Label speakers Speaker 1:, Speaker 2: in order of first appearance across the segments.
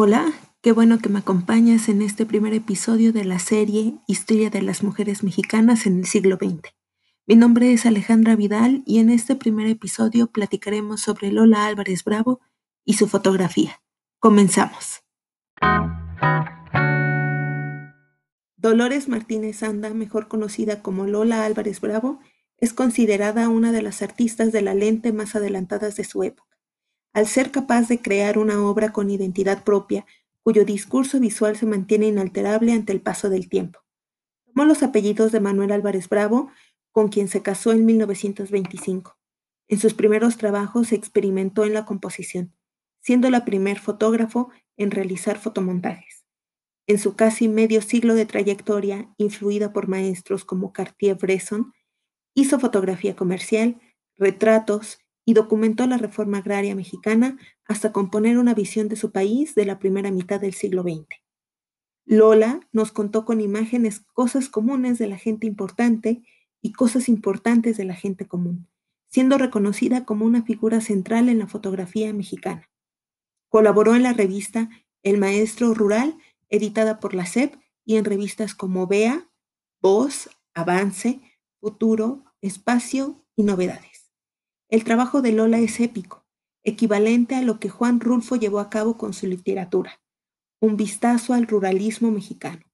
Speaker 1: Hola, qué bueno que me acompañas en este primer episodio de la serie Historia de las Mujeres Mexicanas en el siglo XX. Mi nombre es Alejandra Vidal y en este primer episodio platicaremos sobre Lola Álvarez Bravo y su fotografía. Comenzamos. Dolores Martínez Anda, mejor conocida como Lola Álvarez Bravo, es considerada una de las artistas de la lente más adelantadas de su época al ser capaz de crear una obra con identidad propia, cuyo discurso visual se mantiene inalterable ante el paso del tiempo. Tomó los apellidos de Manuel Álvarez Bravo, con quien se casó en 1925. En sus primeros trabajos se experimentó en la composición, siendo la primer fotógrafo en realizar fotomontajes. En su casi medio siglo de trayectoria, influida por maestros como Cartier-Bresson, hizo fotografía comercial, retratos, y documentó la reforma agraria mexicana hasta componer una visión de su país de la primera mitad del siglo XX. Lola nos contó con imágenes cosas comunes de la gente importante y cosas importantes de la gente común, siendo reconocida como una figura central en la fotografía mexicana. Colaboró en la revista El Maestro Rural, editada por la SEP, y en revistas como Vea, Voz, Avance, Futuro, Espacio y Novedades. El trabajo de Lola es épico, equivalente a lo que Juan Rulfo llevó a cabo con su literatura. Un vistazo al ruralismo mexicano,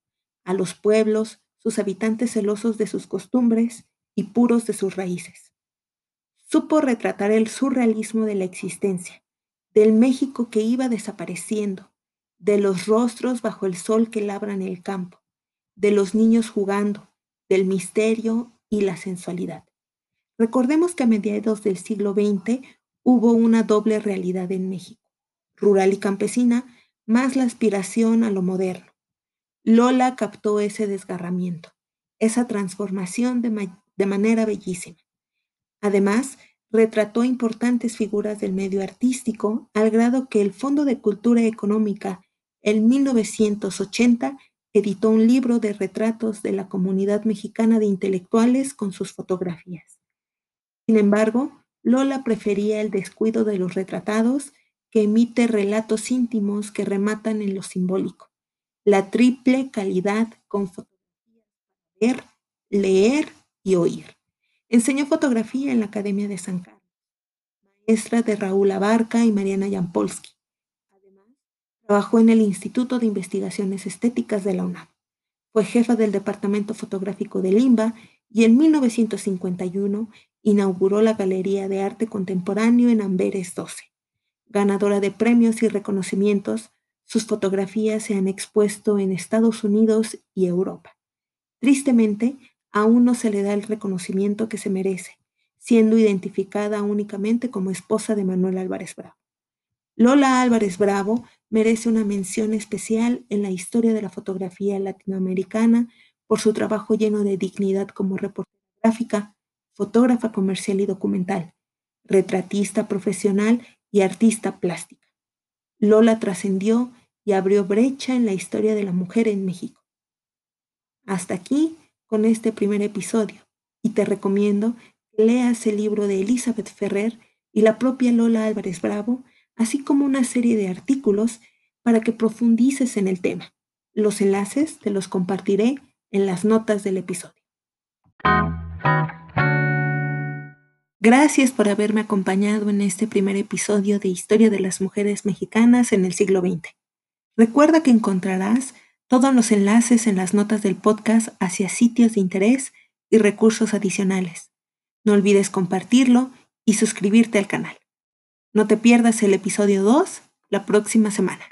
Speaker 1: a los pueblos, sus habitantes celosos de sus costumbres y puros de sus raíces. Supo retratar el surrealismo de la existencia, del México que iba desapareciendo, de los rostros bajo el sol que labran el campo, de los niños jugando, del misterio y la sensualidad. Recordemos que a mediados del siglo XX hubo una doble realidad en México, rural y campesina, más la aspiración a lo moderno. Lola captó ese desgarramiento, esa transformación de, manera bellísima. Además, retrató importantes figuras del medio artístico al grado que el Fondo de Cultura Económica en 1980 editó un libro de retratos de la comunidad mexicana de intelectuales con sus fotografías. Sin embargo, Lola prefería el descuido de los retratados, que emite relatos íntimos que rematan en lo simbólico, la triple calidad con ver, leer y oír. Enseñó fotografía en la Academia de San Carlos, maestra de Raúl Abarca y Mariana Jampolsky. Además, trabajó en el Instituto de Investigaciones Estéticas de la UNAM. Fue jefa del Departamento Fotográfico de Limba y en 1951 inauguró la Galería de Arte Contemporáneo en Amberes 12. Ganadora de premios y reconocimientos, sus fotografías se han expuesto en Estados Unidos y Europa. Tristemente, aún no se le da el reconocimiento que se merece, siendo identificada únicamente como esposa de Manuel Álvarez Bravo. Lola Álvarez Bravo merece una mención especial en la historia de la fotografía latinoamericana por su trabajo lleno de dignidad como reportera gráfica, fotógrafa comercial y documental, retratista profesional y artista plástica. Lola trascendió y abrió brecha en la historia de la mujer en México. Hasta aquí con este primer episodio y te recomiendo que leas el libro de Elizabeth Ferrer y la propia Lola Álvarez Bravo, así como una serie de artículos para que profundices en el tema. Los enlaces te los compartiré en las notas del episodio. Gracias por haberme acompañado en este primer episodio de Historia de las Mujeres Mexicanas en el siglo XX. Recuerda que encontrarás todos los enlaces en las notas del podcast hacia sitios de interés y recursos adicionales. No olvides compartirlo y suscribirte al canal. No te pierdas el episodio 2 la próxima semana.